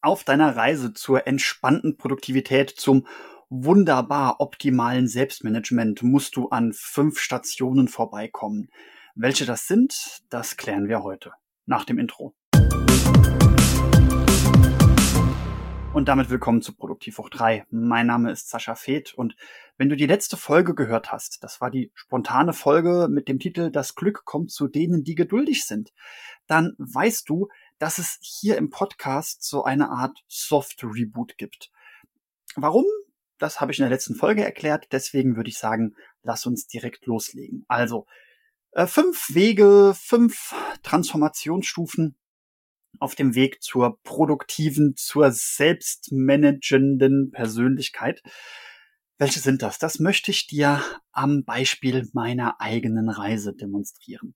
Auf deiner Reise zur entspannten Produktivität, zum wunderbar optimalen Selbstmanagement musst du an fünf Stationen vorbeikommen. Welche das sind, das klären wir heute nach dem Intro. Und damit willkommen zu Produktiv hoch 3. Mein Name ist Sascha Feth und wenn du die letzte Folge gehört hast, das war die spontane Folge mit dem Titel Das Glück kommt zu denen, die geduldig sind, dann weißt du, dass es hier im Podcast so eine Art Soft Reboot gibt. Warum? Das habe ich in der letzten Folge erklärt, deswegen würde ich sagen, lass uns direkt loslegen. Also, äh, fünf Wege, fünf Transformationsstufen auf dem Weg zur produktiven, zur selbstmanagenden Persönlichkeit. Welche sind das? Das möchte ich dir am Beispiel meiner eigenen Reise demonstrieren.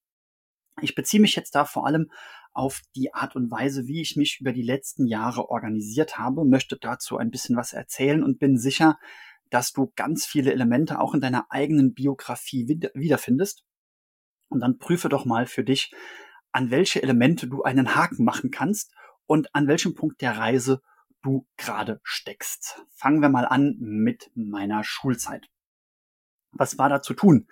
Ich beziehe mich jetzt da vor allem auf die Art und Weise, wie ich mich über die letzten Jahre organisiert habe, möchte dazu ein bisschen was erzählen und bin sicher, dass du ganz viele Elemente auch in deiner eigenen Biografie wiederfindest. Und dann prüfe doch mal für dich, an welche Elemente du einen Haken machen kannst und an welchem Punkt der Reise du gerade steckst. Fangen wir mal an mit meiner Schulzeit. Was war da zu tun?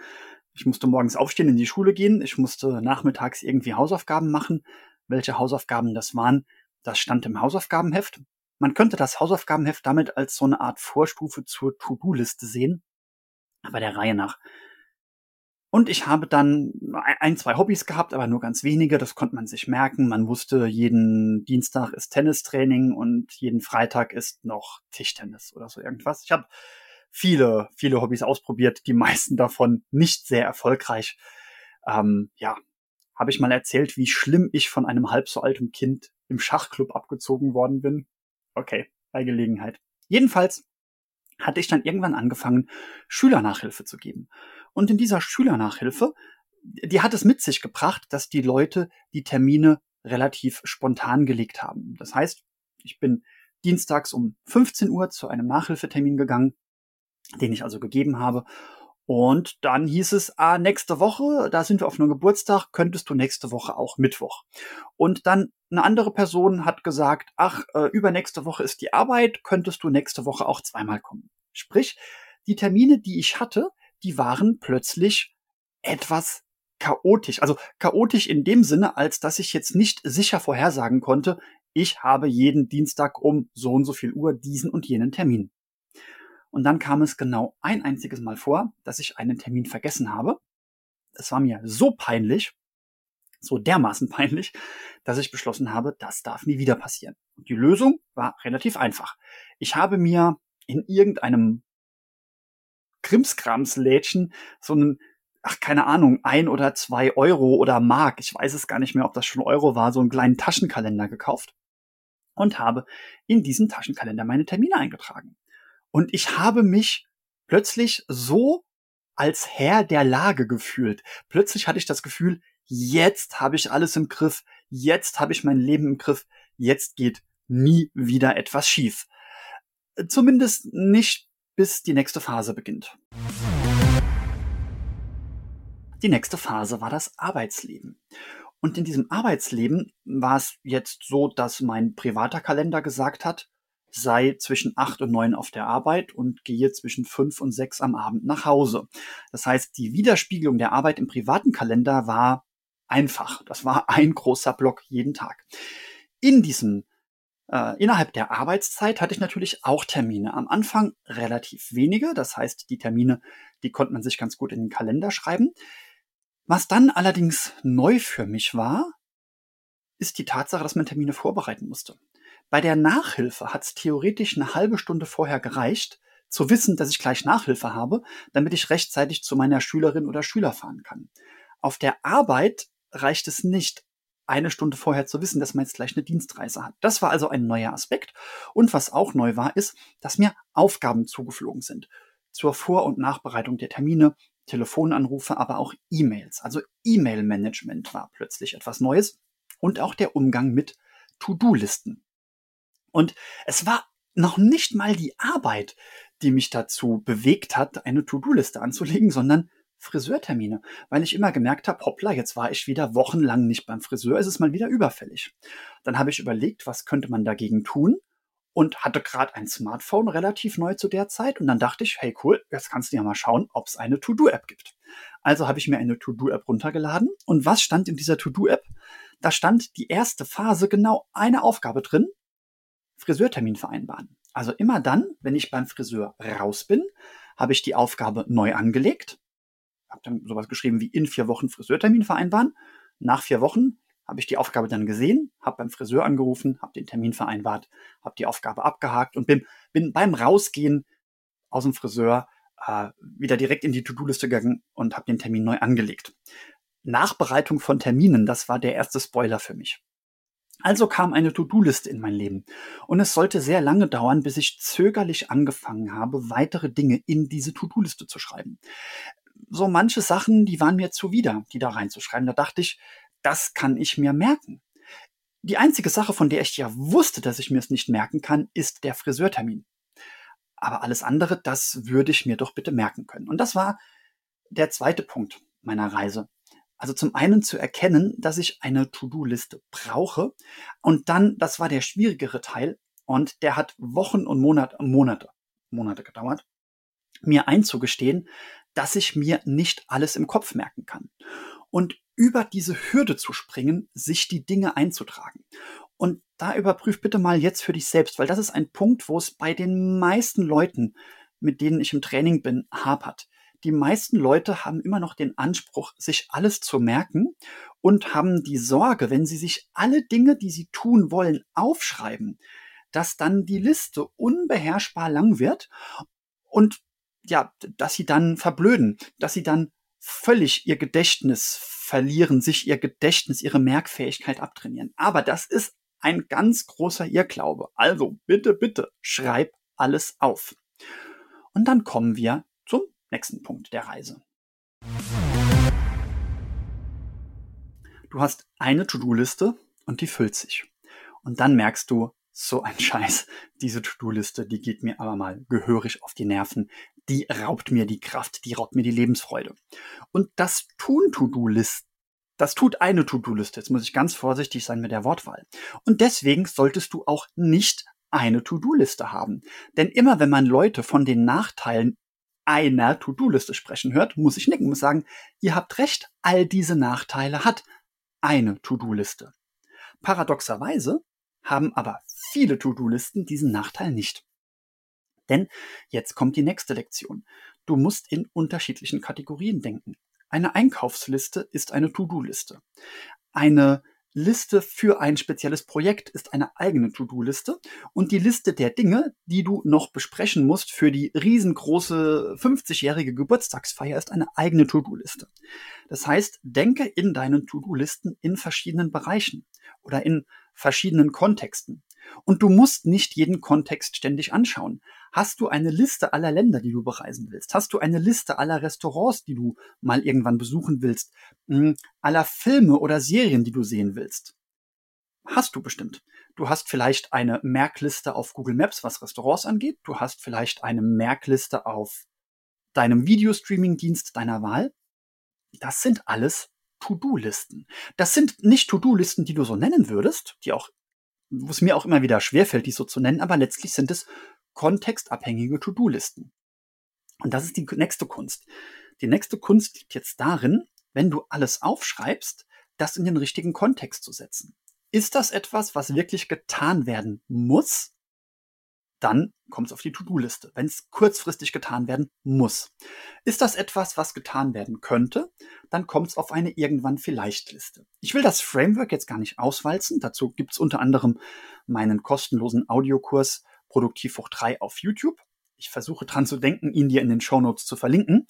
Ich musste morgens aufstehen, in die Schule gehen. Ich musste nachmittags irgendwie Hausaufgaben machen. Welche Hausaufgaben das waren, das stand im Hausaufgabenheft. Man könnte das Hausaufgabenheft damit als so eine Art Vorstufe zur To-Do-Liste sehen. Aber der Reihe nach. Und ich habe dann ein, zwei Hobbys gehabt, aber nur ganz wenige. Das konnte man sich merken. Man wusste, jeden Dienstag ist Tennistraining und jeden Freitag ist noch Tischtennis oder so irgendwas. Ich habe viele, viele Hobbys ausprobiert, die meisten davon nicht sehr erfolgreich. Ähm, ja, habe ich mal erzählt, wie schlimm ich von einem halb so alten Kind im Schachclub abgezogen worden bin. Okay, bei Gelegenheit. Jedenfalls hatte ich dann irgendwann angefangen, Schülernachhilfe zu geben. Und in dieser Schülernachhilfe, die hat es mit sich gebracht, dass die Leute die Termine relativ spontan gelegt haben. Das heißt, ich bin dienstags um 15 Uhr zu einem Nachhilfetermin gegangen, den ich also gegeben habe. Und dann hieß es, ah, nächste Woche, da sind wir auf einem Geburtstag, könntest du nächste Woche auch Mittwoch. Und dann eine andere Person hat gesagt, ach, äh, übernächste Woche ist die Arbeit, könntest du nächste Woche auch zweimal kommen. Sprich, die Termine, die ich hatte, die waren plötzlich etwas chaotisch. Also chaotisch in dem Sinne, als dass ich jetzt nicht sicher vorhersagen konnte, ich habe jeden Dienstag um so und so viel Uhr diesen und jenen Termin. Und dann kam es genau ein einziges Mal vor, dass ich einen Termin vergessen habe. Es war mir so peinlich, so dermaßen peinlich, dass ich beschlossen habe, das darf nie wieder passieren. Und die Lösung war relativ einfach. Ich habe mir in irgendeinem Krimskramslädchen so einen, ach keine Ahnung, ein oder zwei Euro oder Mark, ich weiß es gar nicht mehr, ob das schon Euro war, so einen kleinen Taschenkalender gekauft und habe in diesen Taschenkalender meine Termine eingetragen. Und ich habe mich plötzlich so als Herr der Lage gefühlt. Plötzlich hatte ich das Gefühl, jetzt habe ich alles im Griff, jetzt habe ich mein Leben im Griff, jetzt geht nie wieder etwas schief. Zumindest nicht bis die nächste Phase beginnt. Die nächste Phase war das Arbeitsleben. Und in diesem Arbeitsleben war es jetzt so, dass mein privater Kalender gesagt hat, sei zwischen acht und neun auf der Arbeit und gehe zwischen fünf und sechs am Abend nach Hause. Das heißt, die Widerspiegelung der Arbeit im privaten Kalender war einfach. Das war ein großer Block jeden Tag. In diesem äh, innerhalb der Arbeitszeit hatte ich natürlich auch Termine. Am Anfang relativ wenige, das heißt, die Termine, die konnte man sich ganz gut in den Kalender schreiben. Was dann allerdings neu für mich war, ist die Tatsache, dass man Termine vorbereiten musste. Bei der Nachhilfe hat es theoretisch eine halbe Stunde vorher gereicht, zu wissen, dass ich gleich Nachhilfe habe, damit ich rechtzeitig zu meiner Schülerin oder Schüler fahren kann. Auf der Arbeit reicht es nicht, eine Stunde vorher zu wissen, dass man jetzt gleich eine Dienstreise hat. Das war also ein neuer Aspekt. Und was auch neu war, ist, dass mir Aufgaben zugeflogen sind. Zur Vor- und Nachbereitung der Termine, Telefonanrufe, aber auch E-Mails. Also E-Mail-Management war plötzlich etwas Neues. Und auch der Umgang mit To-Do-Listen. Und es war noch nicht mal die Arbeit, die mich dazu bewegt hat, eine To-Do-Liste anzulegen, sondern Friseurtermine, weil ich immer gemerkt habe, hoppla, jetzt war ich wieder wochenlang nicht beim Friseur, ist es mal wieder überfällig. Dann habe ich überlegt, was könnte man dagegen tun und hatte gerade ein Smartphone relativ neu zu der Zeit und dann dachte ich, hey cool, jetzt kannst du ja mal schauen, ob es eine To-Do-App gibt. Also habe ich mir eine To-Do-App runtergeladen und was stand in dieser To-Do-App? Da stand die erste Phase genau eine Aufgabe drin, Friseurtermin vereinbaren. Also immer dann, wenn ich beim Friseur raus bin, habe ich die Aufgabe neu angelegt, habe dann sowas geschrieben wie in vier Wochen Friseurtermin vereinbaren. Nach vier Wochen habe ich die Aufgabe dann gesehen, habe beim Friseur angerufen, habe den Termin vereinbart, habe die Aufgabe abgehakt und bin, bin beim Rausgehen aus dem Friseur äh, wieder direkt in die To-Do-Liste gegangen und habe den Termin neu angelegt. Nachbereitung von Terminen, das war der erste Spoiler für mich. Also kam eine To-Do-Liste in mein Leben. Und es sollte sehr lange dauern, bis ich zögerlich angefangen habe, weitere Dinge in diese To-Do-Liste zu schreiben. So manche Sachen, die waren mir zuwider, die da reinzuschreiben. Da dachte ich, das kann ich mir merken. Die einzige Sache, von der ich ja wusste, dass ich mir es nicht merken kann, ist der Friseurtermin. Aber alles andere, das würde ich mir doch bitte merken können. Und das war der zweite Punkt meiner Reise. Also zum einen zu erkennen, dass ich eine To-Do-Liste brauche. Und dann, das war der schwierigere Teil. Und der hat Wochen und Monate, Monate, Monate gedauert, mir einzugestehen, dass ich mir nicht alles im Kopf merken kann. Und über diese Hürde zu springen, sich die Dinge einzutragen. Und da überprüf bitte mal jetzt für dich selbst, weil das ist ein Punkt, wo es bei den meisten Leuten, mit denen ich im Training bin, hapert die meisten Leute haben immer noch den Anspruch, sich alles zu merken und haben die Sorge, wenn sie sich alle Dinge, die sie tun wollen, aufschreiben, dass dann die Liste unbeherrschbar lang wird und ja, dass sie dann verblöden, dass sie dann völlig ihr Gedächtnis verlieren, sich ihr Gedächtnis, ihre Merkfähigkeit abtrainieren. Aber das ist ein ganz großer Irrglaube. Also bitte, bitte, schreib alles auf. Und dann kommen wir nächsten Punkt der Reise. Du hast eine To-Do-Liste und die füllt sich. Und dann merkst du, so ein Scheiß, diese To-Do-Liste, die geht mir aber mal gehörig auf die Nerven. Die raubt mir die Kraft, die raubt mir die Lebensfreude. Und das tun To-Do-Listen das tut eine To-Do-Liste. Jetzt muss ich ganz vorsichtig sein mit der Wortwahl. Und deswegen solltest du auch nicht eine To-Do-Liste haben. Denn immer wenn man Leute von den Nachteilen einer To-Do-Liste sprechen hört, muss ich nicken, muss sagen, ihr habt recht, all diese Nachteile hat eine To-Do-Liste. Paradoxerweise haben aber viele To-Do-Listen diesen Nachteil nicht. Denn jetzt kommt die nächste Lektion. Du musst in unterschiedlichen Kategorien denken. Eine Einkaufsliste ist eine To-Do-Liste. Eine Liste für ein spezielles Projekt ist eine eigene To-Do-Liste und die Liste der Dinge, die du noch besprechen musst für die riesengroße 50-jährige Geburtstagsfeier ist eine eigene To-Do-Liste. Das heißt, denke in deinen To-Do-Listen in verschiedenen Bereichen oder in verschiedenen Kontexten. Und du musst nicht jeden Kontext ständig anschauen. Hast du eine Liste aller Länder, die du bereisen willst? Hast du eine Liste aller Restaurants, die du mal irgendwann besuchen willst? Hm, aller Filme oder Serien, die du sehen willst? Hast du bestimmt. Du hast vielleicht eine Merkliste auf Google Maps, was Restaurants angeht. Du hast vielleicht eine Merkliste auf deinem Videostreaming-Dienst deiner Wahl. Das sind alles To-Do-Listen. Das sind nicht To-Do-Listen, die du so nennen würdest, die auch wo es mir auch immer wieder schwerfällt, die so zu nennen, aber letztlich sind es kontextabhängige To-Do-Listen. Und das ist die nächste Kunst. Die nächste Kunst liegt jetzt darin, wenn du alles aufschreibst, das in den richtigen Kontext zu setzen. Ist das etwas, was wirklich getan werden muss? dann kommt es auf die To-Do-Liste, wenn es kurzfristig getan werden muss. Ist das etwas, was getan werden könnte, dann kommt es auf eine irgendwann vielleicht Liste. Ich will das Framework jetzt gar nicht auswalzen. Dazu gibt es unter anderem meinen kostenlosen Audiokurs Produktiv hoch 3 auf YouTube. Ich versuche dran zu denken, ihn dir in den Show Notes zu verlinken.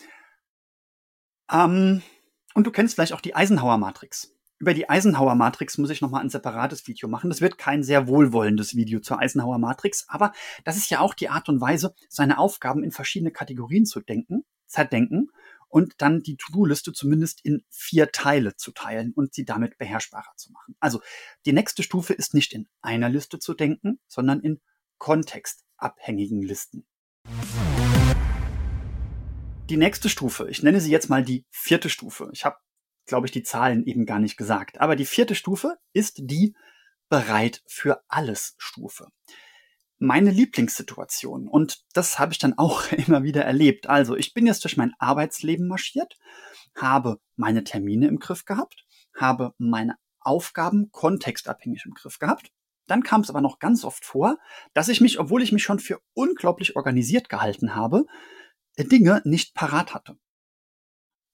Ähm, und du kennst vielleicht auch die Eisenhower-Matrix über die Eisenhower Matrix muss ich nochmal ein separates Video machen. Das wird kein sehr wohlwollendes Video zur Eisenhower Matrix, aber das ist ja auch die Art und Weise, seine Aufgaben in verschiedene Kategorien zu denken, zerdenken und dann die To-Do-Liste zumindest in vier Teile zu teilen und sie damit beherrschbarer zu machen. Also die nächste Stufe ist nicht in einer Liste zu denken, sondern in kontextabhängigen Listen. die nächste Stufe, ich nenne sie jetzt mal die vierte Stufe. Ich habe, glaube ich, die Zahlen eben gar nicht gesagt. Aber die vierte Stufe ist die bereit für alles Stufe. Meine Lieblingssituation. Und das habe ich dann auch immer wieder erlebt. Also ich bin jetzt durch mein Arbeitsleben marschiert, habe meine Termine im Griff gehabt, habe meine Aufgaben kontextabhängig im Griff gehabt. Dann kam es aber noch ganz oft vor, dass ich mich, obwohl ich mich schon für unglaublich organisiert gehalten habe, Dinge nicht parat hatte.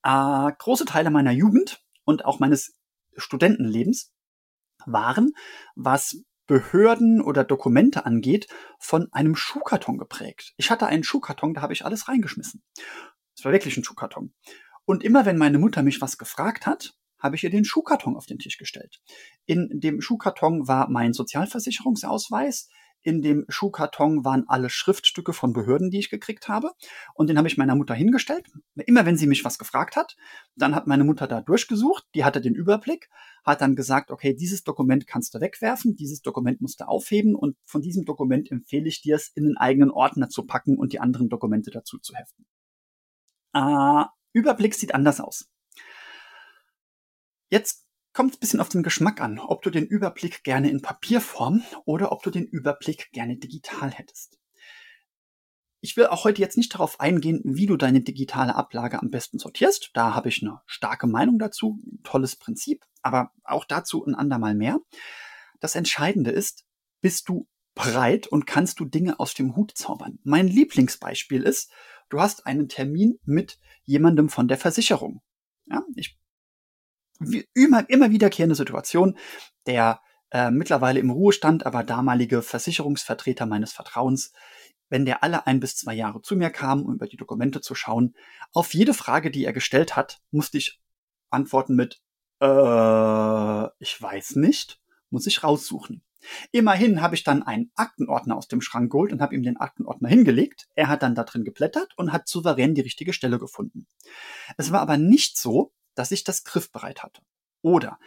Äh, große Teile meiner Jugend und auch meines Studentenlebens waren, was Behörden oder Dokumente angeht, von einem Schuhkarton geprägt. Ich hatte einen Schuhkarton, da habe ich alles reingeschmissen. Es war wirklich ein Schuhkarton. Und immer wenn meine Mutter mich was gefragt hat, habe ich ihr den Schuhkarton auf den Tisch gestellt. In dem Schuhkarton war mein Sozialversicherungsausweis, in dem Schuhkarton waren alle Schriftstücke von Behörden, die ich gekriegt habe. Und den habe ich meiner Mutter hingestellt. Immer wenn sie mich was gefragt hat, dann hat meine Mutter da durchgesucht, die hatte den Überblick, hat dann gesagt, okay, dieses Dokument kannst du wegwerfen, dieses Dokument musst du aufheben und von diesem Dokument empfehle ich dir es in einen eigenen Ordner zu packen und die anderen Dokumente dazu zu heften. Äh, Überblick sieht anders aus. Jetzt kommt es ein bisschen auf den Geschmack an, ob du den Überblick gerne in Papierform oder ob du den Überblick gerne digital hättest. Ich will auch heute jetzt nicht darauf eingehen, wie du deine digitale Ablage am besten sortierst. Da habe ich eine starke Meinung dazu, ein tolles Prinzip, aber auch dazu ein andermal mehr. Das Entscheidende ist, bist du breit und kannst du Dinge aus dem Hut zaubern. Mein Lieblingsbeispiel ist, du hast einen Termin mit jemandem von der Versicherung. Ja, ich immer, immer wiederkehrende Situation. Der äh, mittlerweile im Ruhestand, aber damalige Versicherungsvertreter meines Vertrauens, wenn der alle ein bis zwei Jahre zu mir kam, um über die Dokumente zu schauen, auf jede Frage, die er gestellt hat, musste ich antworten mit, äh, ich weiß nicht, muss ich raussuchen. Immerhin habe ich dann einen Aktenordner aus dem Schrank geholt und habe ihm den Aktenordner hingelegt. Er hat dann da drin geblättert und hat souverän die richtige Stelle gefunden. Es war aber nicht so, dass ich das griffbereit hatte. Oder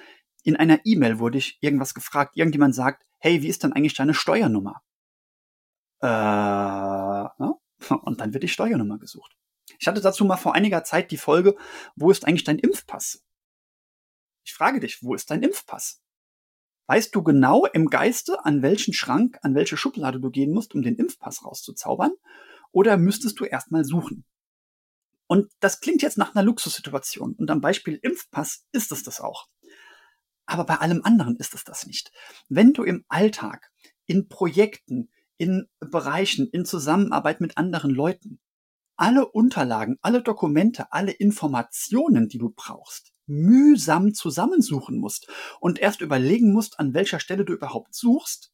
in einer E-Mail wurde ich irgendwas gefragt, irgendjemand sagt, hey, wie ist denn eigentlich deine Steuernummer? Äh, ne? Und dann wird die Steuernummer gesucht. Ich hatte dazu mal vor einiger Zeit die Folge, wo ist eigentlich dein Impfpass? Ich frage dich, wo ist dein Impfpass? Weißt du genau im Geiste, an welchen Schrank, an welche Schublade du gehen musst, um den Impfpass rauszuzaubern? Oder müsstest du erstmal suchen? Und das klingt jetzt nach einer Luxussituation. Und am Beispiel Impfpass ist es das auch. Aber bei allem anderen ist es das nicht. Wenn du im Alltag, in Projekten, in Bereichen, in Zusammenarbeit mit anderen Leuten, alle Unterlagen, alle Dokumente, alle Informationen, die du brauchst, mühsam zusammensuchen musst und erst überlegen musst, an welcher Stelle du überhaupt suchst,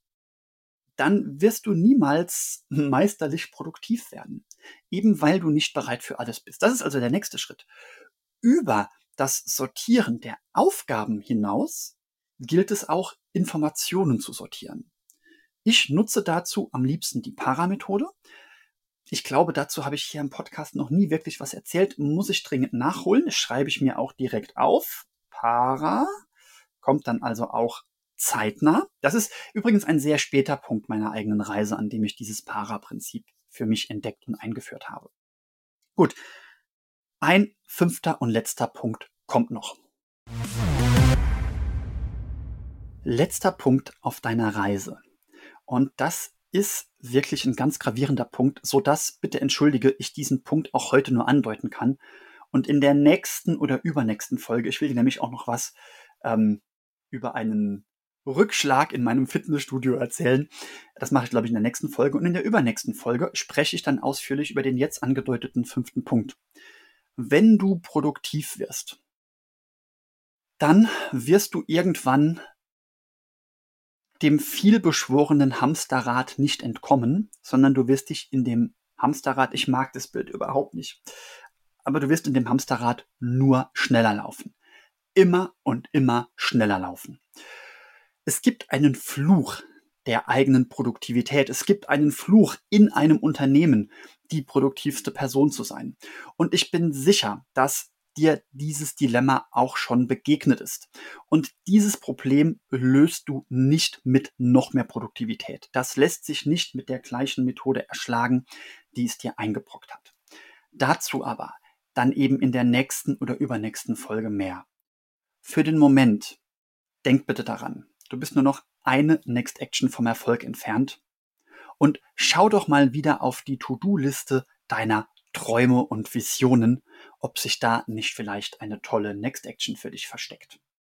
dann wirst du niemals meisterlich produktiv werden. Eben weil du nicht bereit für alles bist. Das ist also der nächste Schritt. Über das Sortieren der Aufgaben hinaus gilt es auch, Informationen zu sortieren. Ich nutze dazu am liebsten die Paramethode. Ich glaube, dazu habe ich hier im Podcast noch nie wirklich was erzählt. Muss ich dringend nachholen. Das schreibe ich mir auch direkt auf. Para kommt dann also auch zeitnah. Das ist übrigens ein sehr später Punkt meiner eigenen Reise, an dem ich dieses Para-Prinzip für mich entdeckt und eingeführt habe. Gut. Ein fünfter und letzter Punkt kommt noch. Letzter Punkt auf deiner Reise. Und das ist wirklich ein ganz gravierender Punkt, so dass, bitte entschuldige, ich diesen Punkt auch heute nur andeuten kann. Und in der nächsten oder übernächsten Folge, ich will dir nämlich auch noch was ähm, über einen Rückschlag in meinem Fitnessstudio erzählen. Das mache ich, glaube ich, in der nächsten Folge. Und in der übernächsten Folge spreche ich dann ausführlich über den jetzt angedeuteten fünften Punkt. Wenn du produktiv wirst, dann wirst du irgendwann dem vielbeschworenen Hamsterrad nicht entkommen, sondern du wirst dich in dem Hamsterrad, ich mag das Bild überhaupt nicht, aber du wirst in dem Hamsterrad nur schneller laufen. Immer und immer schneller laufen. Es gibt einen Fluch der eigenen Produktivität. Es gibt einen Fluch in einem Unternehmen, die produktivste Person zu sein. Und ich bin sicher, dass dir dieses Dilemma auch schon begegnet ist. Und dieses Problem löst du nicht mit noch mehr Produktivität. Das lässt sich nicht mit der gleichen Methode erschlagen, die es dir eingebrockt hat. Dazu aber dann eben in der nächsten oder übernächsten Folge mehr. Für den Moment, denk bitte daran, du bist nur noch eine Next Action vom Erfolg entfernt. Und schau doch mal wieder auf die To-Do-Liste deiner Träume und Visionen, ob sich da nicht vielleicht eine tolle Next Action für dich versteckt.